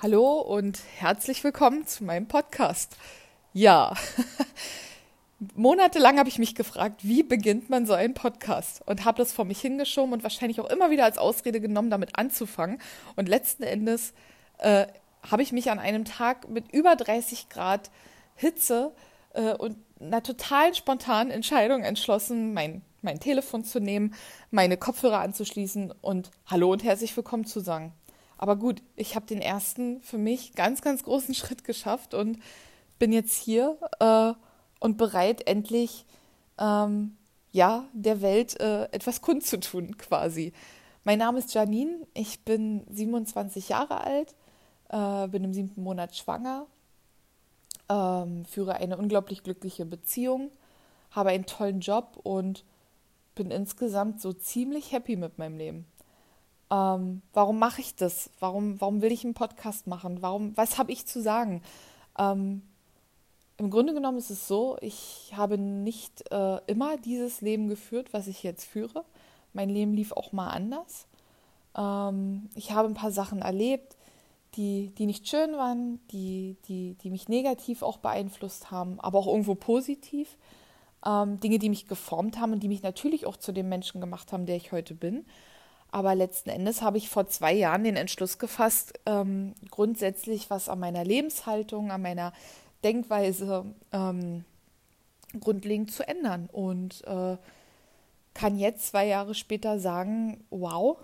Hallo und herzlich willkommen zu meinem Podcast. Ja, monatelang habe ich mich gefragt, wie beginnt man so einen Podcast und habe das vor mich hingeschoben und wahrscheinlich auch immer wieder als Ausrede genommen, damit anzufangen. Und letzten Endes äh, habe ich mich an einem Tag mit über 30 Grad Hitze äh, und einer total spontanen Entscheidung entschlossen, mein, mein Telefon zu nehmen, meine Kopfhörer anzuschließen und Hallo und herzlich willkommen zu sagen. Aber gut, ich habe den ersten für mich ganz, ganz großen Schritt geschafft und bin jetzt hier äh, und bereit, endlich ähm, ja, der Welt äh, etwas kundzutun, quasi. Mein Name ist Janine, ich bin 27 Jahre alt, äh, bin im siebten Monat schwanger, ähm, führe eine unglaublich glückliche Beziehung, habe einen tollen Job und bin insgesamt so ziemlich happy mit meinem Leben ähm, warum mache ich das? Warum, warum will ich einen Podcast machen? Warum, was habe ich zu sagen? Ähm, Im Grunde genommen ist es so, ich habe nicht äh, immer dieses Leben geführt, was ich jetzt führe. Mein Leben lief auch mal anders. Ähm, ich habe ein paar Sachen erlebt, die, die nicht schön waren, die, die, die mich negativ auch beeinflusst haben, aber auch irgendwo positiv. Ähm, Dinge, die mich geformt haben und die mich natürlich auch zu dem Menschen gemacht haben, der ich heute bin. Aber letzten Endes habe ich vor zwei Jahren den Entschluss gefasst, ähm, grundsätzlich was an meiner Lebenshaltung, an meiner Denkweise ähm, grundlegend zu ändern. Und äh, kann jetzt zwei Jahre später sagen, wow,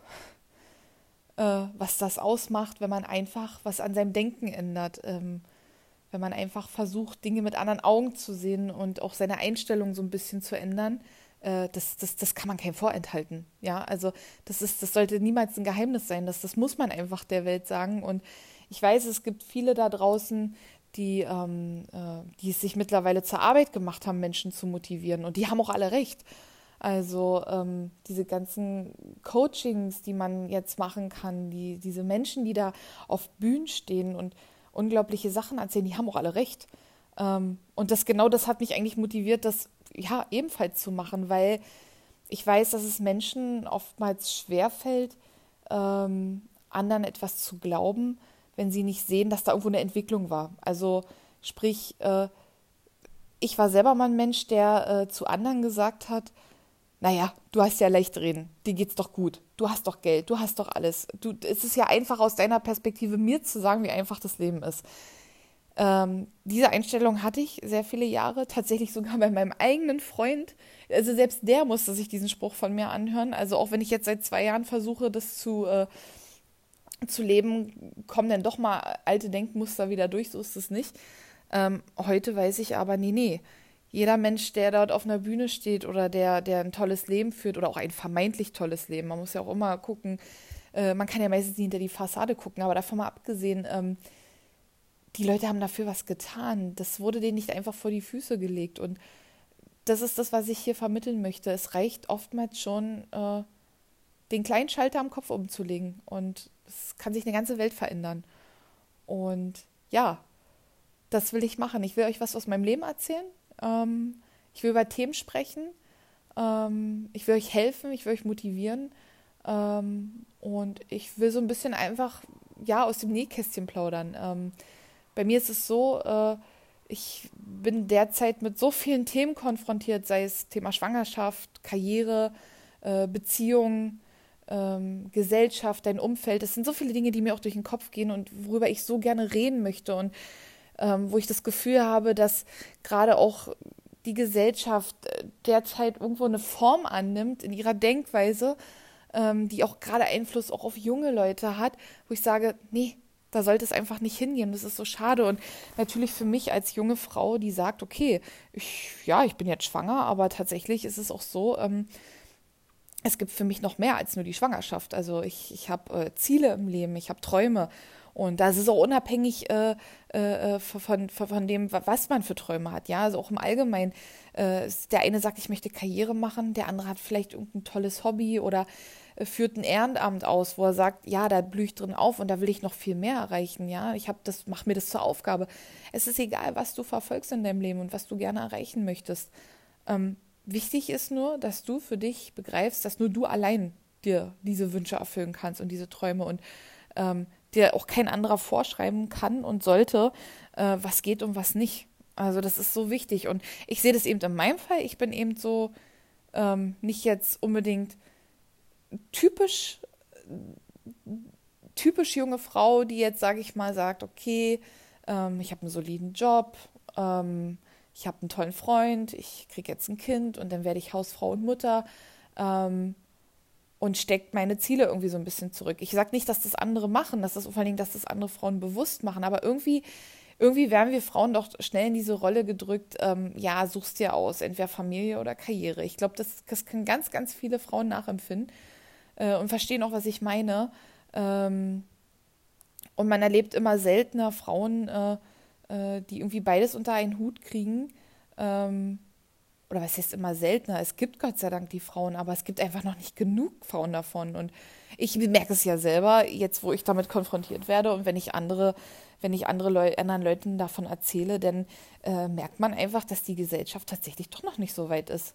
äh, was das ausmacht, wenn man einfach was an seinem Denken ändert. Ähm, wenn man einfach versucht, Dinge mit anderen Augen zu sehen und auch seine Einstellung so ein bisschen zu ändern äh, das, das, das kann man keinem vorenthalten. Ja, also das ist, das sollte niemals ein Geheimnis sein. Das, das muss man einfach der Welt sagen. Und ich weiß, es gibt viele da draußen, die, ähm, äh, die es sich mittlerweile zur Arbeit gemacht haben, Menschen zu motivieren. Und die haben auch alle recht. Also ähm, diese ganzen Coachings, die man jetzt machen kann, die, diese Menschen, die da auf Bühnen stehen und unglaubliche Sachen erzählen, die haben auch alle recht. Ähm, und das genau das hat mich eigentlich motiviert, das ja ebenfalls zu machen, weil ich weiß, dass es Menschen oftmals schwerfällt, ähm, anderen etwas zu glauben, wenn sie nicht sehen, dass da irgendwo eine Entwicklung war. Also sprich, äh, ich war selber mal ein Mensch, der äh, zu anderen gesagt hat, naja, du hast ja leicht reden, dir geht's doch gut, du hast doch Geld, du hast doch alles. Du, es ist ja einfach aus deiner Perspektive mir zu sagen, wie einfach das Leben ist. Ähm, diese Einstellung hatte ich sehr viele Jahre, tatsächlich sogar bei meinem eigenen Freund. Also selbst der musste sich diesen Spruch von mir anhören. Also auch wenn ich jetzt seit zwei Jahren versuche, das zu, äh, zu leben, kommen dann doch mal alte Denkmuster wieder durch, so ist es nicht. Ähm, heute weiß ich aber, nee, nee. Jeder Mensch, der dort auf einer Bühne steht oder der, der ein tolles Leben führt oder auch ein vermeintlich tolles Leben, man muss ja auch immer gucken, äh, man kann ja meistens nicht hinter die Fassade gucken, aber davon mal abgesehen, ähm, die Leute haben dafür was getan. Das wurde denen nicht einfach vor die Füße gelegt. Und das ist das, was ich hier vermitteln möchte. Es reicht oftmals schon, äh, den kleinen Schalter am Kopf umzulegen. Und es kann sich eine ganze Welt verändern. Und ja, das will ich machen. Ich will euch was aus meinem Leben erzählen. Ähm, ich will über Themen sprechen. Ähm, ich will euch helfen. Ich will euch motivieren. Ähm, und ich will so ein bisschen einfach ja aus dem Nähkästchen plaudern. Bei mir ist es so, äh, ich bin derzeit mit so vielen Themen konfrontiert, sei es Thema Schwangerschaft, Karriere, äh, Beziehung, ähm, Gesellschaft, dein Umfeld. Das sind so viele Dinge, die mir auch durch den Kopf gehen und worüber ich so gerne reden möchte und ähm, wo ich das Gefühl habe, dass gerade auch die Gesellschaft äh, derzeit irgendwo eine Form annimmt in ihrer Denkweise, ähm, die auch gerade Einfluss auch auf junge Leute hat, wo ich sage, nee, da sollte es einfach nicht hingehen. Das ist so schade. Und natürlich für mich als junge Frau, die sagt, okay, ich, ja, ich bin jetzt schwanger, aber tatsächlich ist es auch so, ähm, es gibt für mich noch mehr als nur die Schwangerschaft. Also ich, ich habe äh, Ziele im Leben, ich habe Träume. Und das ist auch unabhängig äh, äh, von, von, von, dem, was man für Träume hat. Ja, also auch im Allgemeinen. Äh, der eine sagt, ich möchte Karriere machen, der andere hat vielleicht irgendein tolles Hobby oder äh, führt ein Ehrenamt aus, wo er sagt, ja, da blühe ich drin auf und da will ich noch viel mehr erreichen, ja. Ich habe das, mach mir das zur Aufgabe. Es ist egal, was du verfolgst in deinem Leben und was du gerne erreichen möchtest. Ähm, wichtig ist nur, dass du für dich begreifst, dass nur du allein dir diese Wünsche erfüllen kannst und diese Träume und ähm, dir auch kein anderer vorschreiben kann und sollte, äh, was geht und was nicht. Also das ist so wichtig. Und ich sehe das eben in meinem Fall. Ich bin eben so ähm, nicht jetzt unbedingt typisch, typisch junge Frau, die jetzt, sage ich mal, sagt, okay, ähm, ich habe einen soliden Job, ähm, ich habe einen tollen Freund, ich kriege jetzt ein Kind und dann werde ich Hausfrau und Mutter ähm, und steckt meine Ziele irgendwie so ein bisschen zurück. Ich sage nicht, dass das andere machen, dass das vor allen Dingen, dass das andere Frauen bewusst machen, aber irgendwie, irgendwie werden wir Frauen doch schnell in diese Rolle gedrückt, ähm, ja, suchst dir aus, entweder Familie oder Karriere. Ich glaube, das, das können ganz, ganz viele Frauen nachempfinden äh, und verstehen auch, was ich meine. Ähm, und man erlebt immer seltener Frauen, äh, äh, die irgendwie beides unter einen Hut kriegen. Ähm, oder was heißt immer seltener? Es gibt Gott sei Dank die Frauen, aber es gibt einfach noch nicht genug Frauen davon. Und ich merke es ja selber, jetzt wo ich damit konfrontiert werde und wenn ich andere, wenn ich andere Leu anderen Leuten davon erzähle, dann äh, merkt man einfach, dass die Gesellschaft tatsächlich doch noch nicht so weit ist.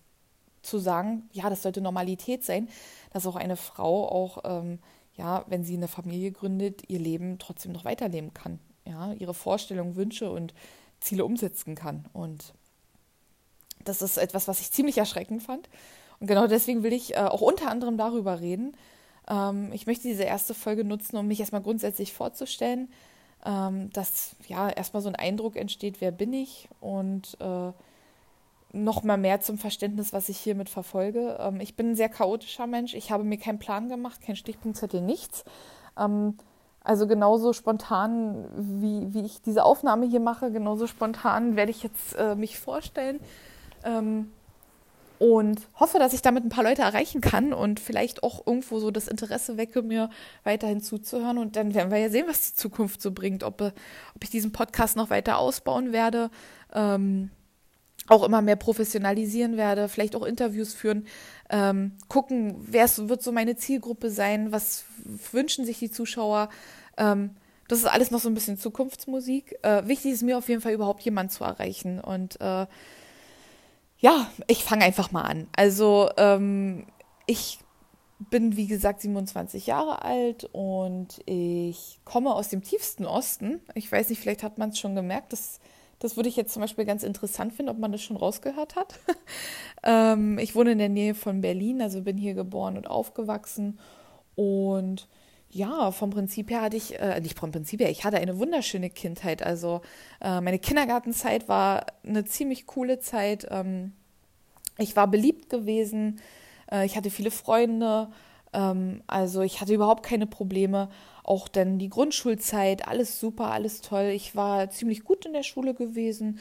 Zu sagen, ja, das sollte Normalität sein, dass auch eine Frau auch, ähm, ja, wenn sie eine Familie gründet, ihr Leben trotzdem noch weiterleben kann ja, ihre Vorstellungen, Wünsche und Ziele umsetzen kann. Und das ist etwas, was ich ziemlich erschreckend fand. Und genau deswegen will ich äh, auch unter anderem darüber reden. Ähm, ich möchte diese erste Folge nutzen, um mich erstmal grundsätzlich vorzustellen, ähm, dass ja erstmal so ein Eindruck entsteht, wer bin ich und äh, noch mehr zum Verständnis, was ich hiermit verfolge. Ähm, ich bin ein sehr chaotischer Mensch. Ich habe mir keinen Plan gemacht, kein Stichpunktzettel, nichts. Ähm, also genauso spontan, wie, wie ich diese Aufnahme hier mache, genauso spontan werde ich jetzt äh, mich vorstellen. Ähm, und hoffe, dass ich damit ein paar Leute erreichen kann und vielleicht auch irgendwo so das Interesse wecke, mir weiterhin zuzuhören. Und dann werden wir ja sehen, was die Zukunft so bringt, ob, ob ich diesen Podcast noch weiter ausbauen werde, ähm, auch immer mehr professionalisieren werde, vielleicht auch Interviews führen, ähm, gucken, wer wird so meine Zielgruppe sein, was wünschen sich die Zuschauer. Ähm, das ist alles noch so ein bisschen Zukunftsmusik. Äh, wichtig ist mir auf jeden Fall überhaupt jemanden zu erreichen. Und äh, ja, ich fange einfach mal an. Also ähm, ich bin, wie gesagt, 27 Jahre alt und ich komme aus dem tiefsten Osten. Ich weiß nicht, vielleicht hat man es schon gemerkt, dass das würde ich jetzt zum Beispiel ganz interessant finden, ob man das schon rausgehört hat. ähm, ich wohne in der Nähe von Berlin, also bin hier geboren und aufgewachsen. Und ja, vom Prinzip her hatte ich, äh, nicht vom Prinzip her, ich hatte eine wunderschöne Kindheit. Also äh, meine Kindergartenzeit war eine ziemlich coole Zeit. Ähm, ich war beliebt gewesen, äh, ich hatte viele Freunde. Ähm, also ich hatte überhaupt keine Probleme auch dann die Grundschulzeit, alles super, alles toll. Ich war ziemlich gut in der Schule gewesen.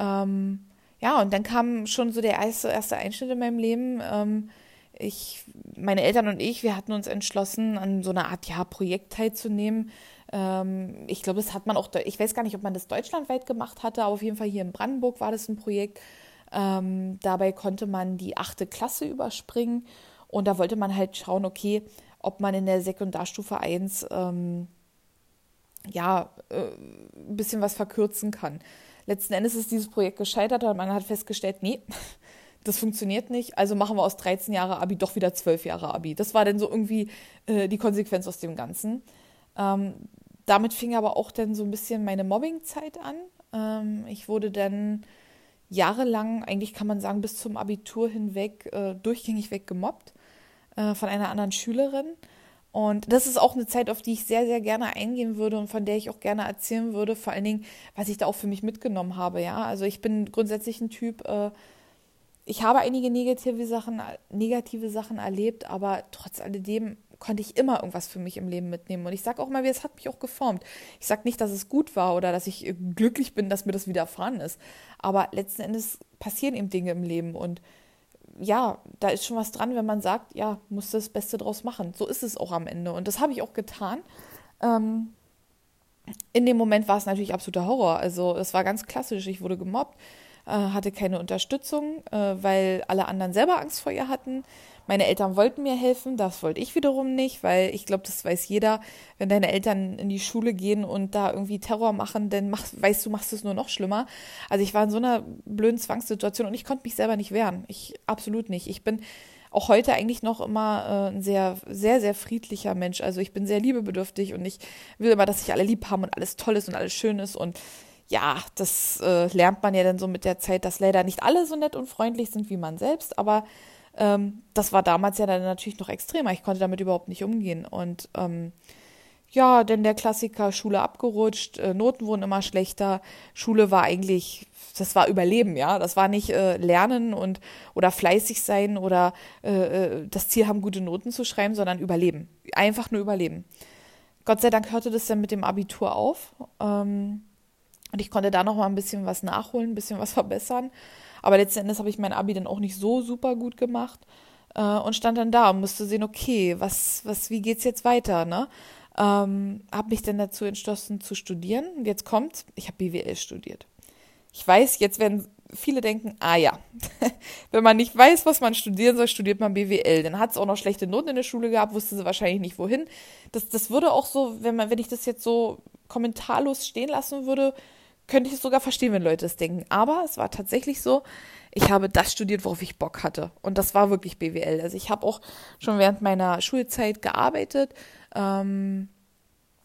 Ähm, ja, und dann kam schon so der erste, erste Einschnitt in meinem Leben. Ich, meine Eltern und ich, wir hatten uns entschlossen, an so einer Art ja, Projekt teilzunehmen. Ähm, ich glaube, das hat man auch, ich weiß gar nicht, ob man das deutschlandweit gemacht hatte, aber auf jeden Fall hier in Brandenburg war das ein Projekt. Ähm, dabei konnte man die achte Klasse überspringen und da wollte man halt schauen, okay, ob man in der Sekundarstufe 1 ähm, ja äh, ein bisschen was verkürzen kann. Letzten Endes ist dieses Projekt gescheitert und man hat festgestellt, nee, das funktioniert nicht, also machen wir aus 13 Jahre Abi doch wieder 12 Jahre Abi. Das war dann so irgendwie äh, die Konsequenz aus dem Ganzen. Ähm, damit fing aber auch dann so ein bisschen meine Mobbingzeit an. Ähm, ich wurde dann jahrelang, eigentlich kann man sagen, bis zum Abitur hinweg äh, durchgängig weg gemobbt äh, von einer anderen Schülerin. Und das ist auch eine Zeit, auf die ich sehr, sehr gerne eingehen würde und von der ich auch gerne erzählen würde, vor allen Dingen, was ich da auch für mich mitgenommen habe. Ja, also ich bin grundsätzlich ein Typ, äh, ich habe einige negative Sachen, negative Sachen erlebt, aber trotz alledem konnte ich immer irgendwas für mich im Leben mitnehmen. Und ich sage auch mal, es hat mich auch geformt. Ich sage nicht, dass es gut war oder dass ich glücklich bin, dass mir das widerfahren ist. Aber letzten Endes passieren eben Dinge im Leben und ja, da ist schon was dran, wenn man sagt, ja, muss das Beste draus machen. So ist es auch am Ende. Und das habe ich auch getan. Ähm, in dem Moment war es natürlich absoluter Horror. Also es war ganz klassisch. Ich wurde gemobbt, äh, hatte keine Unterstützung, äh, weil alle anderen selber Angst vor ihr hatten. Meine Eltern wollten mir helfen, das wollte ich wiederum nicht, weil ich glaube, das weiß jeder, wenn deine Eltern in die Schule gehen und da irgendwie Terror machen, dann mach, weißt du, machst es nur noch schlimmer. Also ich war in so einer blöden Zwangssituation und ich konnte mich selber nicht wehren. Ich absolut nicht. Ich bin auch heute eigentlich noch immer äh, ein sehr, sehr, sehr friedlicher Mensch. Also ich bin sehr liebebedürftig und ich will immer, dass sich alle lieb haben und alles toll ist und alles schön ist. Und ja, das äh, lernt man ja dann so mit der Zeit, dass leider nicht alle so nett und freundlich sind wie man selbst. Aber ähm, das war damals ja dann natürlich noch extremer. Ich konnte damit überhaupt nicht umgehen. Und ähm, ja, denn der Klassiker, Schule abgerutscht, äh, Noten wurden immer schlechter, Schule war eigentlich, das war Überleben, ja, das war nicht äh, Lernen und oder fleißig sein oder äh, äh, das Ziel haben, gute Noten zu schreiben, sondern Überleben, einfach nur Überleben. Gott sei Dank hörte das dann mit dem Abitur auf ähm, und ich konnte da noch mal ein bisschen was nachholen, ein bisschen was verbessern, aber letzten Endes habe ich mein Abi dann auch nicht so super gut gemacht äh, und stand dann da und musste sehen, okay, was, was, wie geht's jetzt weiter, ne? Ähm, habe mich dann dazu entschlossen zu studieren. Jetzt kommt, ich habe BWL studiert. Ich weiß, jetzt werden viele denken, ah ja, wenn man nicht weiß, was man studieren soll, studiert man BWL. Dann hat es auch noch schlechte Noten in der Schule gehabt, wusste sie wahrscheinlich nicht wohin. Das, das würde auch so, wenn man, wenn ich das jetzt so kommentarlos stehen lassen würde, könnte ich es sogar verstehen, wenn Leute es denken. Aber es war tatsächlich so, ich habe das studiert, worauf ich Bock hatte. Und das war wirklich BWL. Also ich habe auch schon während meiner Schulzeit gearbeitet, ähm,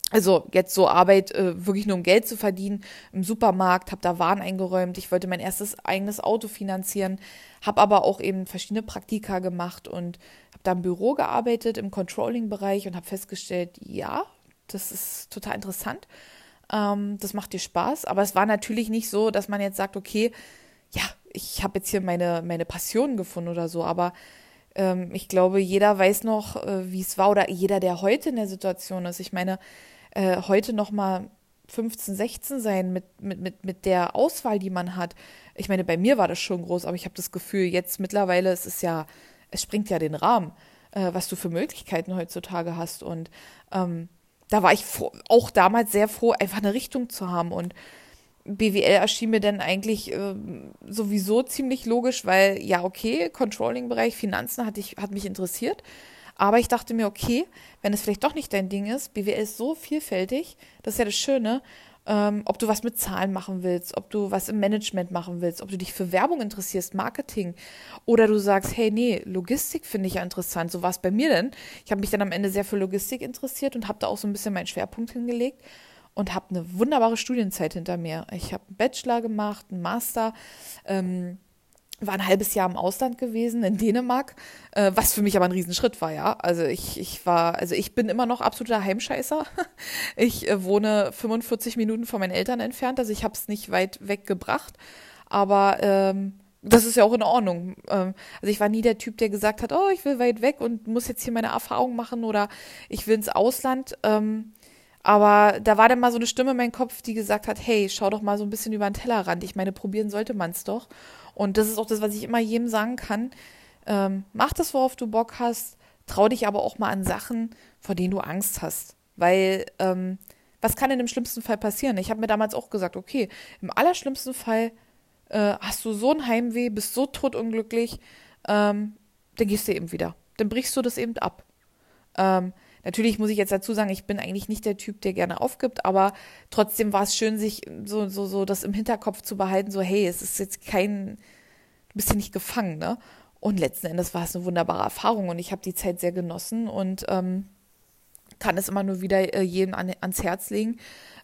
also jetzt so Arbeit, äh, wirklich nur um Geld zu verdienen, im Supermarkt, habe da Waren eingeräumt, ich wollte mein erstes eigenes Auto finanzieren, habe aber auch eben verschiedene Praktika gemacht und habe da im Büro gearbeitet, im Controlling-Bereich und habe festgestellt, ja, das ist total interessant, ähm, das macht dir Spaß, aber es war natürlich nicht so, dass man jetzt sagt, okay, ja, ich habe jetzt hier meine, meine Passion gefunden oder so, aber ähm, ich glaube, jeder weiß noch, äh, wie es war oder jeder, der heute in der Situation ist. Ich meine, äh, heute noch mal 15, 16 sein mit, mit, mit, mit der Auswahl, die man hat. Ich meine, bei mir war das schon groß, aber ich habe das Gefühl, jetzt mittlerweile es ist ja, es springt ja den Rahmen, äh, was du für Möglichkeiten heutzutage hast. Und ähm, da war ich froh, auch damals sehr froh, einfach eine Richtung zu haben. Und BWL erschien mir dann eigentlich äh, sowieso ziemlich logisch, weil ja, okay, Controlling-Bereich, Finanzen hat, ich, hat mich interessiert. Aber ich dachte mir, okay, wenn es vielleicht doch nicht dein Ding ist, BWL ist so vielfältig, das ist ja das Schöne, ähm, ob du was mit Zahlen machen willst, ob du was im Management machen willst, ob du dich für Werbung interessierst, Marketing, oder du sagst, hey, nee, Logistik finde ich ja interessant. So war es bei mir denn. Ich habe mich dann am Ende sehr für Logistik interessiert und habe da auch so ein bisschen meinen Schwerpunkt hingelegt und habe eine wunderbare Studienzeit hinter mir. Ich habe einen Bachelor gemacht, einen Master, ähm, war ein halbes Jahr im Ausland gewesen, in Dänemark, äh, was für mich aber ein Riesenschritt war, ja. Also ich, ich war, also ich bin immer noch absoluter Heimscheißer. Ich äh, wohne 45 Minuten von meinen Eltern entfernt, also ich habe es nicht weit weggebracht. Aber ähm, das ist ja auch in Ordnung. Ähm, also ich war nie der Typ, der gesagt hat, oh, ich will weit weg und muss jetzt hier meine Erfahrung machen oder ich will ins Ausland. Ähm, aber da war dann mal so eine Stimme in meinem Kopf, die gesagt hat, hey, schau doch mal so ein bisschen über den Tellerrand. Ich meine, probieren sollte man es doch. Und das ist auch das, was ich immer jedem sagen kann. Ähm, mach das, worauf du Bock hast. Trau dich aber auch mal an Sachen, vor denen du Angst hast. Weil, ähm, was kann denn im schlimmsten Fall passieren? Ich habe mir damals auch gesagt, okay, im allerschlimmsten Fall äh, hast du so ein Heimweh, bist so totunglücklich, ähm, dann gehst du eben wieder. Dann brichst du das eben ab. Ähm, Natürlich muss ich jetzt dazu sagen, ich bin eigentlich nicht der Typ, der gerne aufgibt, aber trotzdem war es schön, sich so, so, so das im Hinterkopf zu behalten, so, hey, es ist jetzt kein, du bist hier nicht gefangen, ne? Und letzten Endes war es eine wunderbare Erfahrung und ich habe die Zeit sehr genossen und ähm, kann es immer nur wieder äh, jedem an, ans Herz legen.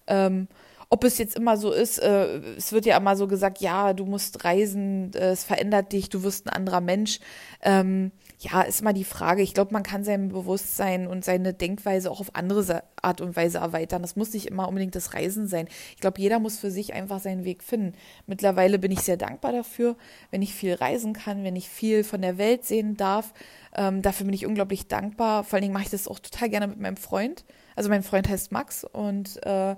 Ähm, ob es jetzt immer so ist, äh, es wird ja immer so gesagt, ja, du musst reisen, äh, es verändert dich, du wirst ein anderer Mensch. Ähm, ja, ist mal die Frage. Ich glaube, man kann sein Bewusstsein und seine Denkweise auch auf andere Art und Weise erweitern. Das muss nicht immer unbedingt das Reisen sein. Ich glaube, jeder muss für sich einfach seinen Weg finden. Mittlerweile bin ich sehr dankbar dafür, wenn ich viel reisen kann, wenn ich viel von der Welt sehen darf. Ähm, dafür bin ich unglaublich dankbar. Vor allen Dingen mache ich das auch total gerne mit meinem Freund. Also mein Freund heißt Max und äh,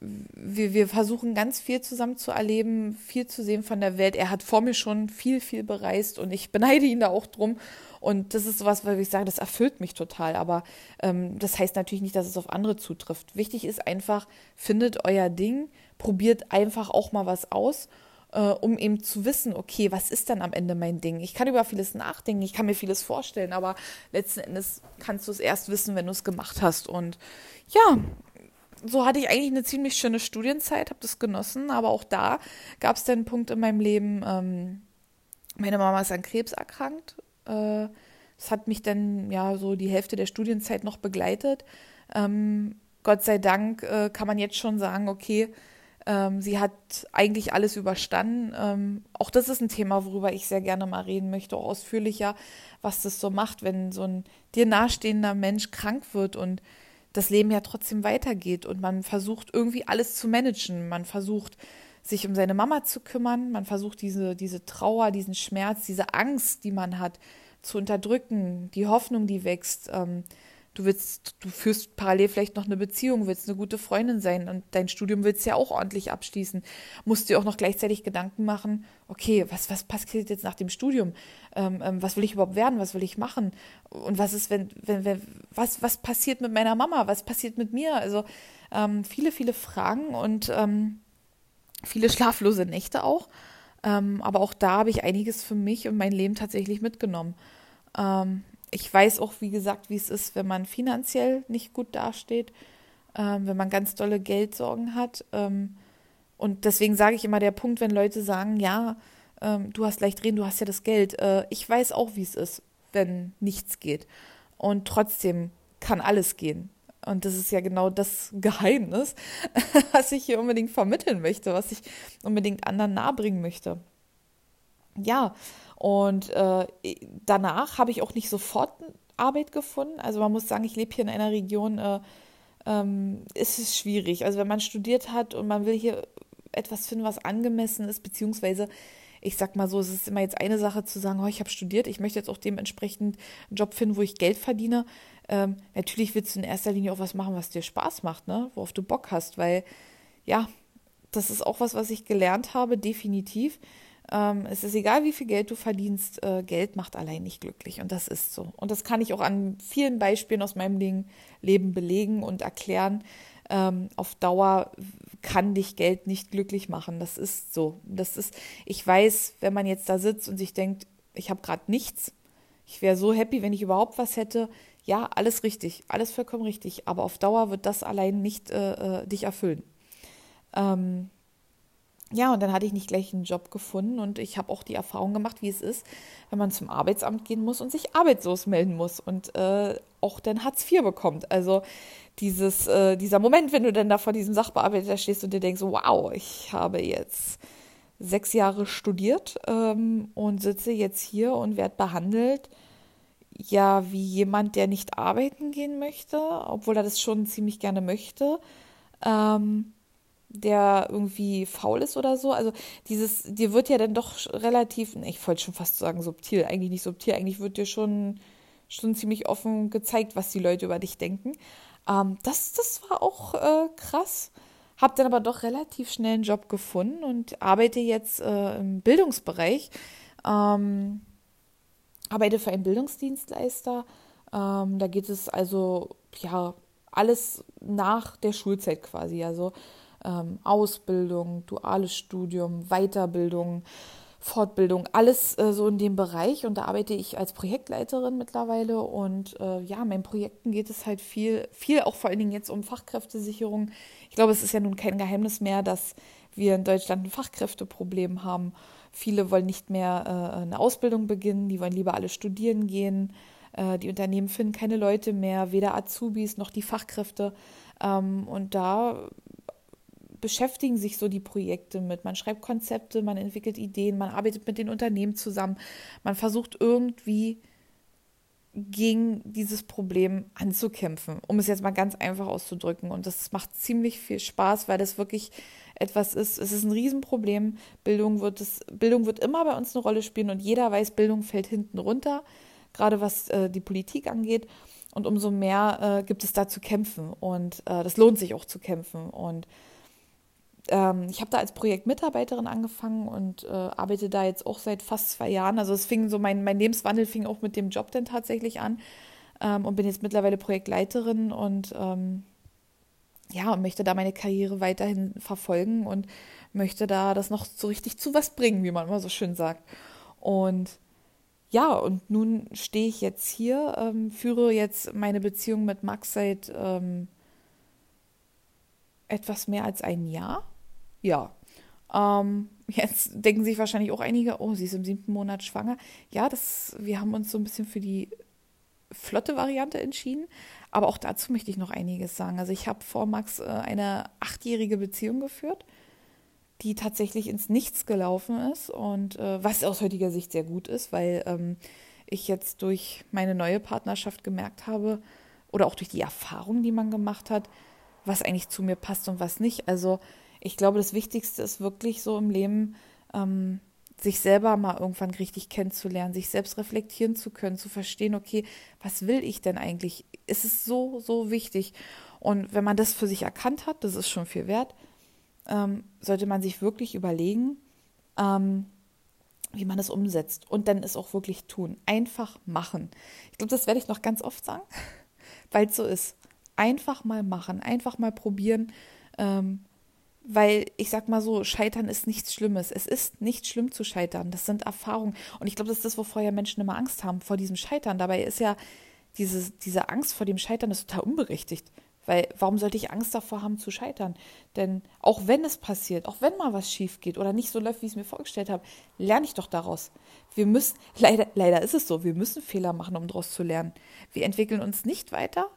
wir, wir versuchen ganz viel zusammen zu erleben, viel zu sehen von der Welt. Er hat vor mir schon viel, viel bereist und ich beneide ihn da auch drum. Und das ist sowas, weil ich sage, das erfüllt mich total. Aber ähm, das heißt natürlich nicht, dass es auf andere zutrifft. Wichtig ist einfach, findet euer Ding, probiert einfach auch mal was aus. Äh, um eben zu wissen, okay, was ist dann am Ende mein Ding? Ich kann über vieles nachdenken, ich kann mir vieles vorstellen, aber letzten Endes kannst du es erst wissen, wenn du es gemacht hast. Und ja, so hatte ich eigentlich eine ziemlich schöne Studienzeit, habe das genossen, aber auch da gab es dann einen Punkt in meinem Leben, ähm, meine Mama ist an Krebs erkrankt Äh, das hat mich dann ja so die Hälfte der Studienzeit noch begleitet. Ähm, Gott sei Dank äh, kann man jetzt schon sagen, okay, ähm, sie hat eigentlich alles überstanden. Ähm, auch das ist ein Thema, worüber ich sehr gerne mal reden möchte, auch ausführlicher, was das so macht, wenn so ein dir nahestehender Mensch krank wird und das Leben ja trotzdem weitergeht und man versucht irgendwie alles zu managen. Man versucht sich um seine Mama zu kümmern, man versucht diese, diese Trauer, diesen Schmerz, diese Angst, die man hat, zu unterdrücken, die Hoffnung, die wächst. Ähm, du willst, du führst parallel vielleicht noch eine Beziehung, willst eine gute Freundin sein und dein Studium willst ja auch ordentlich abschließen. Musst dir auch noch gleichzeitig Gedanken machen, okay, was, was passiert jetzt nach dem Studium? Ähm, ähm, was will ich überhaupt werden? Was will ich machen? Und was ist, wenn, wenn, wenn was, was passiert mit meiner Mama? Was passiert mit mir? Also ähm, viele, viele Fragen und ähm, viele schlaflose Nächte auch. Ähm, aber auch da habe ich einiges für mich und mein Leben tatsächlich mitgenommen. Ich weiß auch, wie gesagt, wie es ist, wenn man finanziell nicht gut dasteht, ähm, wenn man ganz dolle Geldsorgen hat. Ähm, und deswegen sage ich immer der Punkt, wenn Leute sagen, ja, ähm, du hast leicht reden, du hast ja das Geld. Äh, ich weiß auch, wie es ist, wenn nichts geht. Und trotzdem kann alles gehen. Und das ist ja genau das Geheimnis, was ich hier unbedingt vermitteln möchte, was ich unbedingt anderen nahebringen möchte. Ja, und äh, danach habe ich auch nicht sofort Arbeit gefunden. Also man muss sagen, ich lebe hier in einer Region, äh, ähm, ist es schwierig. Also wenn man studiert hat und man will hier etwas finden, was angemessen ist, beziehungsweise ich sag mal so, es ist immer jetzt eine Sache zu sagen, oh, ich habe studiert, ich möchte jetzt auch dementsprechend einen Job finden, wo ich Geld verdiene. Ähm, natürlich willst du in erster Linie auch was machen, was dir Spaß macht, ne? worauf du Bock hast, weil ja, das ist auch was, was ich gelernt habe, definitiv. Ähm, es ist egal, wie viel Geld du verdienst, äh, Geld macht allein nicht glücklich und das ist so. Und das kann ich auch an vielen Beispielen aus meinem Leben belegen und erklären. Ähm, auf Dauer kann dich Geld nicht glücklich machen. Das ist so. Das ist, ich weiß, wenn man jetzt da sitzt und sich denkt, ich habe gerade nichts, ich wäre so happy, wenn ich überhaupt was hätte. Ja, alles richtig, alles vollkommen richtig. Aber auf Dauer wird das allein nicht äh, äh dich erfüllen. Ähm, ja, und dann hatte ich nicht gleich einen Job gefunden und ich habe auch die Erfahrung gemacht, wie es ist, wenn man zum Arbeitsamt gehen muss und sich arbeitslos melden muss und äh, auch dann Hartz IV bekommt. Also dieses, äh, dieser Moment, wenn du dann da vor diesem Sachbearbeiter stehst und dir denkst, wow, ich habe jetzt sechs Jahre studiert ähm, und sitze jetzt hier und werde behandelt, ja, wie jemand, der nicht arbeiten gehen möchte, obwohl er das schon ziemlich gerne möchte. Ähm, der irgendwie faul ist oder so. Also dieses, dir wird ja dann doch relativ, ich wollte schon fast sagen subtil, eigentlich nicht subtil, eigentlich wird dir schon, schon ziemlich offen gezeigt, was die Leute über dich denken. Ähm, das, das war auch äh, krass. Hab dann aber doch relativ schnell einen Job gefunden und arbeite jetzt äh, im Bildungsbereich. Ähm, arbeite für einen Bildungsdienstleister. Ähm, da geht es also, ja, alles nach der Schulzeit quasi. Also ähm, Ausbildung, duales Studium, Weiterbildung, Fortbildung, alles äh, so in dem Bereich. Und da arbeite ich als Projektleiterin mittlerweile. Und äh, ja, meinen Projekten geht es halt viel, viel auch vor allen Dingen jetzt um Fachkräftesicherung. Ich glaube, es ist ja nun kein Geheimnis mehr, dass wir in Deutschland ein Fachkräfteproblem haben. Viele wollen nicht mehr äh, eine Ausbildung beginnen, die wollen lieber alle studieren gehen. Äh, die Unternehmen finden keine Leute mehr, weder Azubis noch die Fachkräfte. Ähm, und da beschäftigen sich so die Projekte mit. Man schreibt Konzepte, man entwickelt Ideen, man arbeitet mit den Unternehmen zusammen. Man versucht irgendwie gegen dieses Problem anzukämpfen, um es jetzt mal ganz einfach auszudrücken. Und das macht ziemlich viel Spaß, weil das wirklich etwas ist. Es ist ein Riesenproblem. Bildung wird, es, Bildung wird immer bei uns eine Rolle spielen und jeder weiß, Bildung fällt hinten runter, gerade was äh, die Politik angeht. Und umso mehr äh, gibt es da zu kämpfen. Und äh, das lohnt sich auch zu kämpfen. Und ähm, ich habe da als Projektmitarbeiterin angefangen und äh, arbeite da jetzt auch seit fast zwei Jahren. Also es fing so, mein, mein Lebenswandel fing auch mit dem Job dann tatsächlich an ähm, und bin jetzt mittlerweile Projektleiterin und ähm, ja, und möchte da meine Karriere weiterhin verfolgen und möchte da das noch so richtig zu was bringen, wie man immer so schön sagt. Und ja, und nun stehe ich jetzt hier, ähm, führe jetzt meine Beziehung mit Max seit ähm, etwas mehr als ein Jahr ja. Ähm, jetzt denken sich wahrscheinlich auch einige, oh, sie ist im siebten Monat schwanger. Ja, das, wir haben uns so ein bisschen für die flotte Variante entschieden. Aber auch dazu möchte ich noch einiges sagen. Also ich habe vor Max äh, eine achtjährige Beziehung geführt, die tatsächlich ins Nichts gelaufen ist und äh, was aus heutiger Sicht sehr gut ist, weil ähm, ich jetzt durch meine neue Partnerschaft gemerkt habe oder auch durch die Erfahrung, die man gemacht hat, was eigentlich zu mir passt und was nicht. Also ich glaube, das Wichtigste ist wirklich so im Leben, ähm, sich selber mal irgendwann richtig kennenzulernen, sich selbst reflektieren zu können, zu verstehen, okay, was will ich denn eigentlich? Es ist so, so wichtig. Und wenn man das für sich erkannt hat, das ist schon viel wert, ähm, sollte man sich wirklich überlegen, ähm, wie man es umsetzt und dann es auch wirklich tun. Einfach machen. Ich glaube, das werde ich noch ganz oft sagen, weil es so ist. Einfach mal machen, einfach mal probieren. Ähm, weil ich sag mal so, Scheitern ist nichts Schlimmes. Es ist nicht schlimm zu scheitern. Das sind Erfahrungen. Und ich glaube, das ist das, wovor ja Menschen immer Angst haben, vor diesem Scheitern. Dabei ist ja diese, diese Angst vor dem Scheitern ist total unberechtigt. Weil warum sollte ich Angst davor haben zu scheitern? Denn auch wenn es passiert, auch wenn mal was schief geht oder nicht so läuft, wie ich es mir vorgestellt habe, lerne ich doch daraus. Wir müssen, leider, leider ist es so, wir müssen Fehler machen, um daraus zu lernen. Wir entwickeln uns nicht weiter,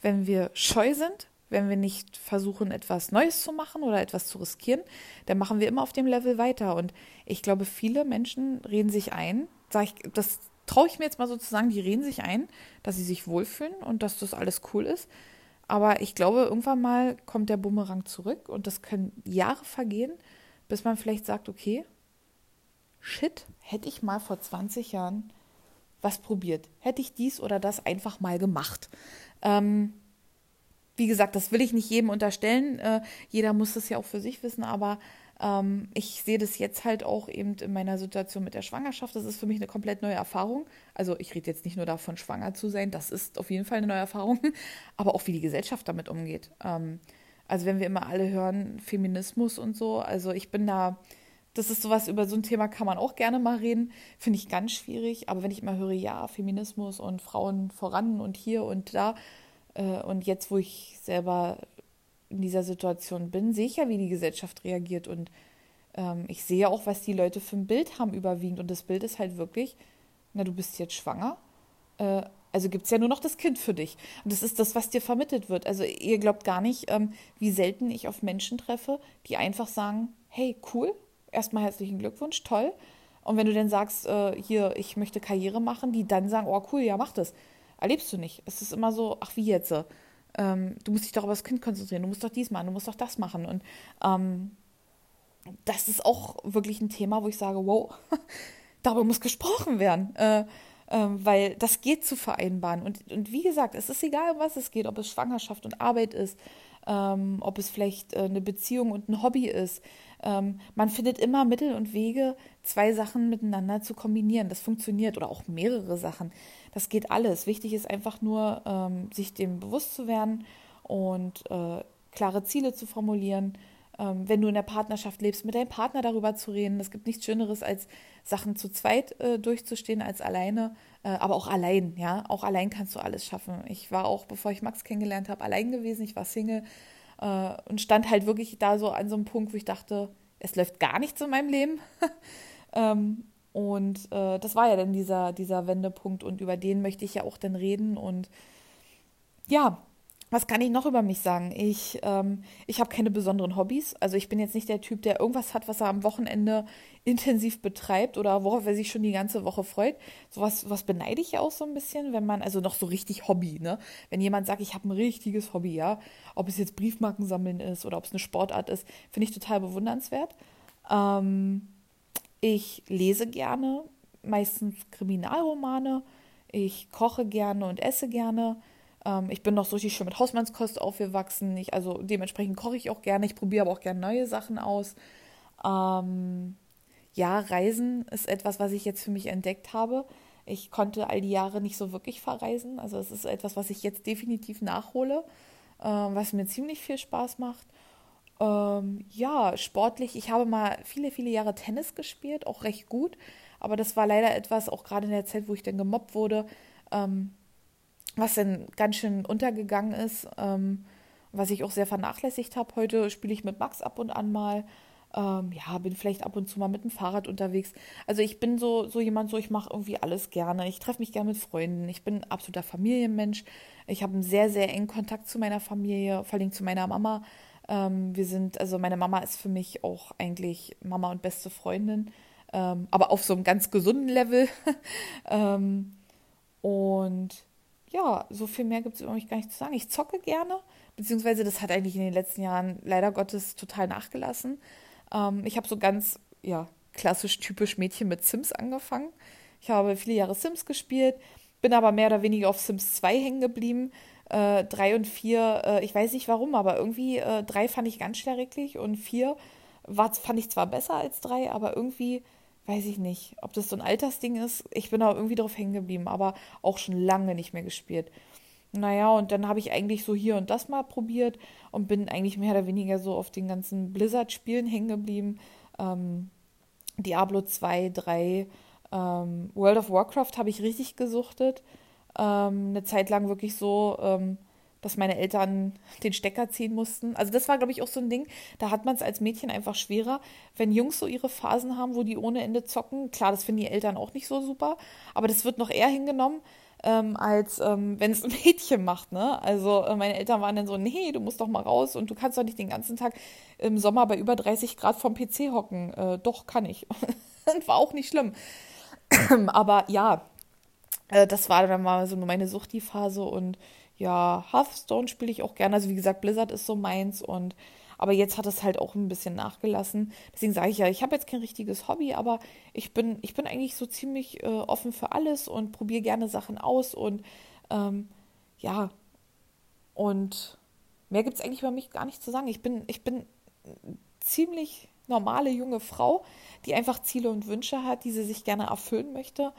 wenn wir scheu sind, wenn wir nicht versuchen, etwas Neues zu machen oder etwas zu riskieren, dann machen wir immer auf dem Level weiter. Und ich glaube, viele Menschen reden sich ein, sag ich, das traue ich mir jetzt mal sozusagen, die reden sich ein, dass sie sich wohlfühlen und dass das alles cool ist. Aber ich glaube, irgendwann mal kommt der Bumerang zurück und das können Jahre vergehen, bis man vielleicht sagt, okay, shit, hätte ich mal vor 20 Jahren was probiert, hätte ich dies oder das einfach mal gemacht. Ähm, wie gesagt, das will ich nicht jedem unterstellen. Äh, jeder muss das ja auch für sich wissen, aber ähm, ich sehe das jetzt halt auch eben in meiner Situation mit der Schwangerschaft. Das ist für mich eine komplett neue Erfahrung. Also ich rede jetzt nicht nur davon, schwanger zu sein, das ist auf jeden Fall eine neue Erfahrung, aber auch wie die Gesellschaft damit umgeht. Ähm, also wenn wir immer alle hören, Feminismus und so, also ich bin da, das ist sowas, über so ein Thema kann man auch gerne mal reden, finde ich ganz schwierig, aber wenn ich immer höre, ja, Feminismus und Frauen voran und hier und da, und jetzt, wo ich selber in dieser Situation bin, sehe ich ja, wie die Gesellschaft reagiert. Und ähm, ich sehe auch, was die Leute für ein Bild haben überwiegend. Und das Bild ist halt wirklich, na, du bist jetzt schwanger. Äh, also gibt es ja nur noch das Kind für dich. Und das ist das, was dir vermittelt wird. Also ihr glaubt gar nicht, ähm, wie selten ich auf Menschen treffe, die einfach sagen, hey, cool, erstmal herzlichen Glückwunsch, toll. Und wenn du dann sagst, äh, hier, ich möchte Karriere machen, die dann sagen, oh cool, ja, mach das erlebst du nicht. Es ist immer so, ach wie jetzt? Ähm, du musst dich doch auf das Kind konzentrieren, du musst doch dies machen, du musst doch das machen. Und ähm, das ist auch wirklich ein Thema, wo ich sage, wow, darüber muss gesprochen werden. Äh, äh, weil das geht zu vereinbaren. Und, und wie gesagt, es ist egal, um was es geht, ob es Schwangerschaft und Arbeit ist, ähm, ob es vielleicht äh, eine Beziehung und ein Hobby ist. Ähm, man findet immer Mittel und Wege, zwei Sachen miteinander zu kombinieren. Das funktioniert oder auch mehrere Sachen. Das geht alles. Wichtig ist einfach nur, ähm, sich dem bewusst zu werden und äh, klare Ziele zu formulieren. Ähm, wenn du in der Partnerschaft lebst, mit deinem Partner darüber zu reden. Es gibt nichts Schöneres, als Sachen zu zweit äh, durchzustehen als alleine, äh, aber auch allein, ja. Auch allein kannst du alles schaffen. Ich war auch, bevor ich Max kennengelernt habe, allein gewesen. Ich war Single äh, und stand halt wirklich da so an so einem Punkt, wo ich dachte, es läuft gar nichts in meinem Leben. ähm, und äh, das war ja dann dieser, dieser Wendepunkt und über den möchte ich ja auch dann reden. Und ja, was kann ich noch über mich sagen? Ich, ähm, ich habe keine besonderen Hobbys. Also ich bin jetzt nicht der Typ, der irgendwas hat, was er am Wochenende intensiv betreibt oder worauf er sich schon die ganze Woche freut. Sowas was beneide ich ja auch so ein bisschen, wenn man, also noch so richtig Hobby, ne? Wenn jemand sagt, ich habe ein richtiges Hobby, ja, ob es jetzt Briefmarken sammeln ist oder ob es eine Sportart ist, finde ich total bewundernswert. Ähm, ich lese gerne, meistens Kriminalromane. Ich koche gerne und esse gerne. Ähm, ich bin noch so richtig schön mit Hausmannskost aufgewachsen. Ich, also dementsprechend koche ich auch gerne. Ich probiere aber auch gerne neue Sachen aus. Ähm, ja, Reisen ist etwas, was ich jetzt für mich entdeckt habe. Ich konnte all die Jahre nicht so wirklich verreisen. Also es ist etwas, was ich jetzt definitiv nachhole, äh, was mir ziemlich viel Spaß macht. Ähm, ja, sportlich. Ich habe mal viele, viele Jahre Tennis gespielt, auch recht gut. Aber das war leider etwas, auch gerade in der Zeit, wo ich dann gemobbt wurde, ähm, was dann ganz schön untergegangen ist, ähm, was ich auch sehr vernachlässigt habe. Heute spiele ich mit Max ab und an mal. Ähm, ja, bin vielleicht ab und zu mal mit dem Fahrrad unterwegs. Also ich bin so, so jemand, so ich mache irgendwie alles gerne. Ich treffe mich gerne mit Freunden. Ich bin ein absoluter Familienmensch. Ich habe einen sehr, sehr engen Kontakt zu meiner Familie, vor allem zu meiner Mama. Ähm, wir sind, also meine Mama ist für mich auch eigentlich Mama und beste Freundin, ähm, aber auf so einem ganz gesunden Level. ähm, und ja, so viel mehr gibt es über mich gar nicht zu sagen. Ich zocke gerne, beziehungsweise das hat eigentlich in den letzten Jahren leider Gottes total nachgelassen. Ähm, ich habe so ganz, ja, klassisch typisch Mädchen mit Sims angefangen. Ich habe viele Jahre Sims gespielt, bin aber mehr oder weniger auf Sims 2 hängen geblieben. Äh, drei und vier, äh, ich weiß nicht warum, aber irgendwie äh, drei fand ich ganz schrecklich und vier war, fand ich zwar besser als drei, aber irgendwie weiß ich nicht, ob das so ein Altersding ist. Ich bin aber irgendwie drauf hängen geblieben, aber auch schon lange nicht mehr gespielt. Naja, und dann habe ich eigentlich so hier und das mal probiert und bin eigentlich mehr oder weniger so auf den ganzen Blizzard-Spielen hängen geblieben. Ähm, Diablo 2, 3, ähm, World of Warcraft habe ich richtig gesuchtet. Ähm, eine Zeit lang wirklich so, ähm, dass meine Eltern den Stecker ziehen mussten. Also das war, glaube ich, auch so ein Ding, da hat man es als Mädchen einfach schwerer, wenn Jungs so ihre Phasen haben, wo die ohne Ende zocken. Klar, das finden die Eltern auch nicht so super, aber das wird noch eher hingenommen, ähm, als ähm, wenn es ein Mädchen macht. Ne? Also äh, meine Eltern waren dann so, nee, du musst doch mal raus und du kannst doch nicht den ganzen Tag im Sommer bei über 30 Grad vom PC hocken. Äh, doch, kann ich. war auch nicht schlimm. aber ja, äh, das war dann mal so meine Suchti-Phase und ja, Hearthstone spiele ich auch gerne. Also wie gesagt, Blizzard ist so meins und aber jetzt hat es halt auch ein bisschen nachgelassen. Deswegen sage ich ja, ich habe jetzt kein richtiges Hobby, aber ich bin, ich bin eigentlich so ziemlich äh, offen für alles und probiere gerne Sachen aus und ähm, ja, und mehr gibt es eigentlich über mich gar nicht zu sagen. Ich bin, ich bin ziemlich normale junge Frau, die einfach Ziele und Wünsche hat, die sie sich gerne erfüllen möchte.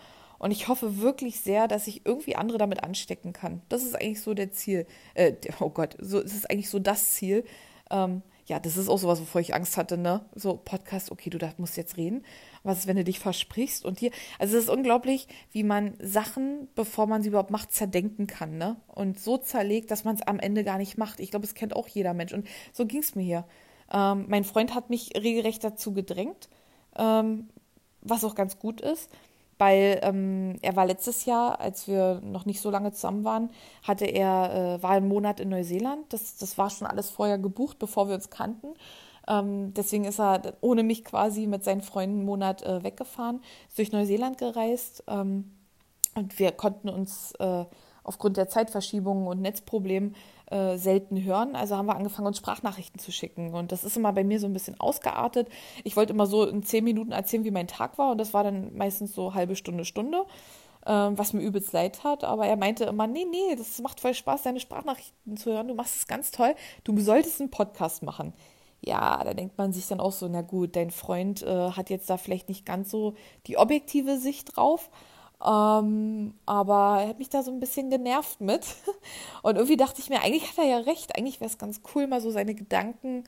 Und ich hoffe wirklich sehr, dass ich irgendwie andere damit anstecken kann. Das ist eigentlich so der Ziel. Äh, oh Gott, so das ist eigentlich so das Ziel. Ähm, ja, das ist auch sowas, wovor ich Angst hatte, ne? So, Podcast, okay, du musst jetzt reden. Was ist, wenn du dich versprichst und hier. Also, es ist unglaublich, wie man Sachen, bevor man sie überhaupt macht, zerdenken kann, ne? Und so zerlegt, dass man es am Ende gar nicht macht. Ich glaube, es kennt auch jeder Mensch. Und so ging es mir hier. Ähm, mein Freund hat mich regelrecht dazu gedrängt, ähm, was auch ganz gut ist weil ähm, er war letztes Jahr, als wir noch nicht so lange zusammen waren, hatte er, äh, war einen Monat in Neuseeland. Das, das war schon alles vorher gebucht, bevor wir uns kannten. Ähm, deswegen ist er ohne mich quasi mit seinen Freunden einen Monat äh, weggefahren, ist durch Neuseeland gereist ähm, und wir konnten uns äh, aufgrund der Zeitverschiebungen und Netzproblemen äh, selten hören. Also haben wir angefangen, uns Sprachnachrichten zu schicken. Und das ist immer bei mir so ein bisschen ausgeartet. Ich wollte immer so in zehn Minuten erzählen, wie mein Tag war. Und das war dann meistens so halbe Stunde, Stunde. Ähm, was mir übelst leid hat. Aber er meinte immer, nee, nee, das macht voll Spaß, deine Sprachnachrichten zu hören. Du machst es ganz toll. Du solltest einen Podcast machen. Ja, da denkt man sich dann auch so, na gut, dein Freund äh, hat jetzt da vielleicht nicht ganz so die objektive Sicht drauf. Ähm, aber er hat mich da so ein bisschen genervt mit. Und irgendwie dachte ich mir, eigentlich hat er ja recht. Eigentlich wäre es ganz cool, mal so seine Gedanken,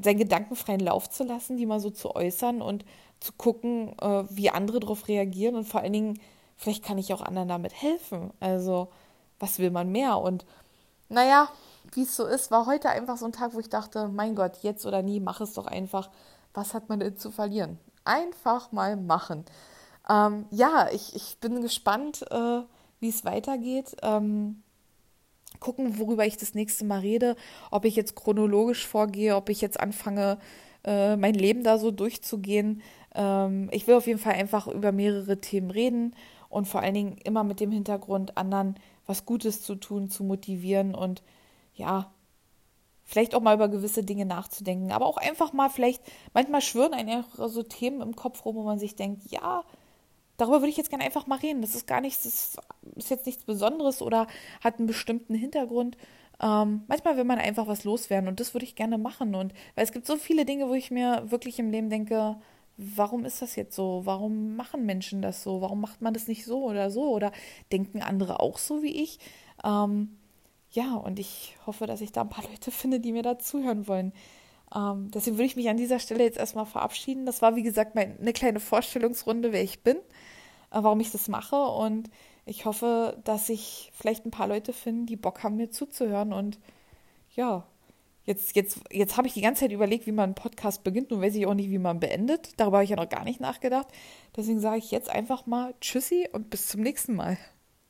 seinen gedankenfreien Lauf zu lassen, die mal so zu äußern und zu gucken, äh, wie andere darauf reagieren. Und vor allen Dingen, vielleicht kann ich auch anderen damit helfen. Also, was will man mehr? Und naja, wie es so ist, war heute einfach so ein Tag, wo ich dachte, mein Gott, jetzt oder nie, mach es doch einfach. Was hat man denn zu verlieren? Einfach mal machen. Ähm, ja, ich, ich bin gespannt, äh, wie es weitergeht. Ähm, gucken, worüber ich das nächste Mal rede, ob ich jetzt chronologisch vorgehe, ob ich jetzt anfange, äh, mein Leben da so durchzugehen. Ähm, ich will auf jeden Fall einfach über mehrere Themen reden und vor allen Dingen immer mit dem Hintergrund, anderen was Gutes zu tun, zu motivieren und ja, vielleicht auch mal über gewisse Dinge nachzudenken, aber auch einfach mal vielleicht, manchmal schwören einfach so Themen im Kopf rum, wo man sich denkt, ja, darüber würde ich jetzt gerne einfach mal reden. Das ist gar nichts, das ist jetzt nichts Besonderes oder hat einen bestimmten Hintergrund. Ähm, manchmal will man einfach was loswerden und das würde ich gerne machen. Und weil es gibt so viele Dinge, wo ich mir wirklich im Leben denke, warum ist das jetzt so? Warum machen Menschen das so? Warum macht man das nicht so oder so? Oder denken andere auch so wie ich? Ähm, ja, und ich hoffe, dass ich da ein paar Leute finde, die mir da zuhören wollen. Ähm, deswegen würde ich mich an dieser Stelle jetzt erstmal verabschieden. Das war, wie gesagt, meine, eine kleine Vorstellungsrunde, wer ich bin, warum ich das mache. Und ich hoffe, dass ich vielleicht ein paar Leute finde, die Bock haben, mir zuzuhören. Und ja, Jetzt, jetzt, jetzt habe ich die ganze Zeit überlegt, wie man einen Podcast beginnt. Nun weiß ich auch nicht, wie man beendet. Darüber habe ich ja noch gar nicht nachgedacht. Deswegen sage ich jetzt einfach mal Tschüssi und bis zum nächsten Mal.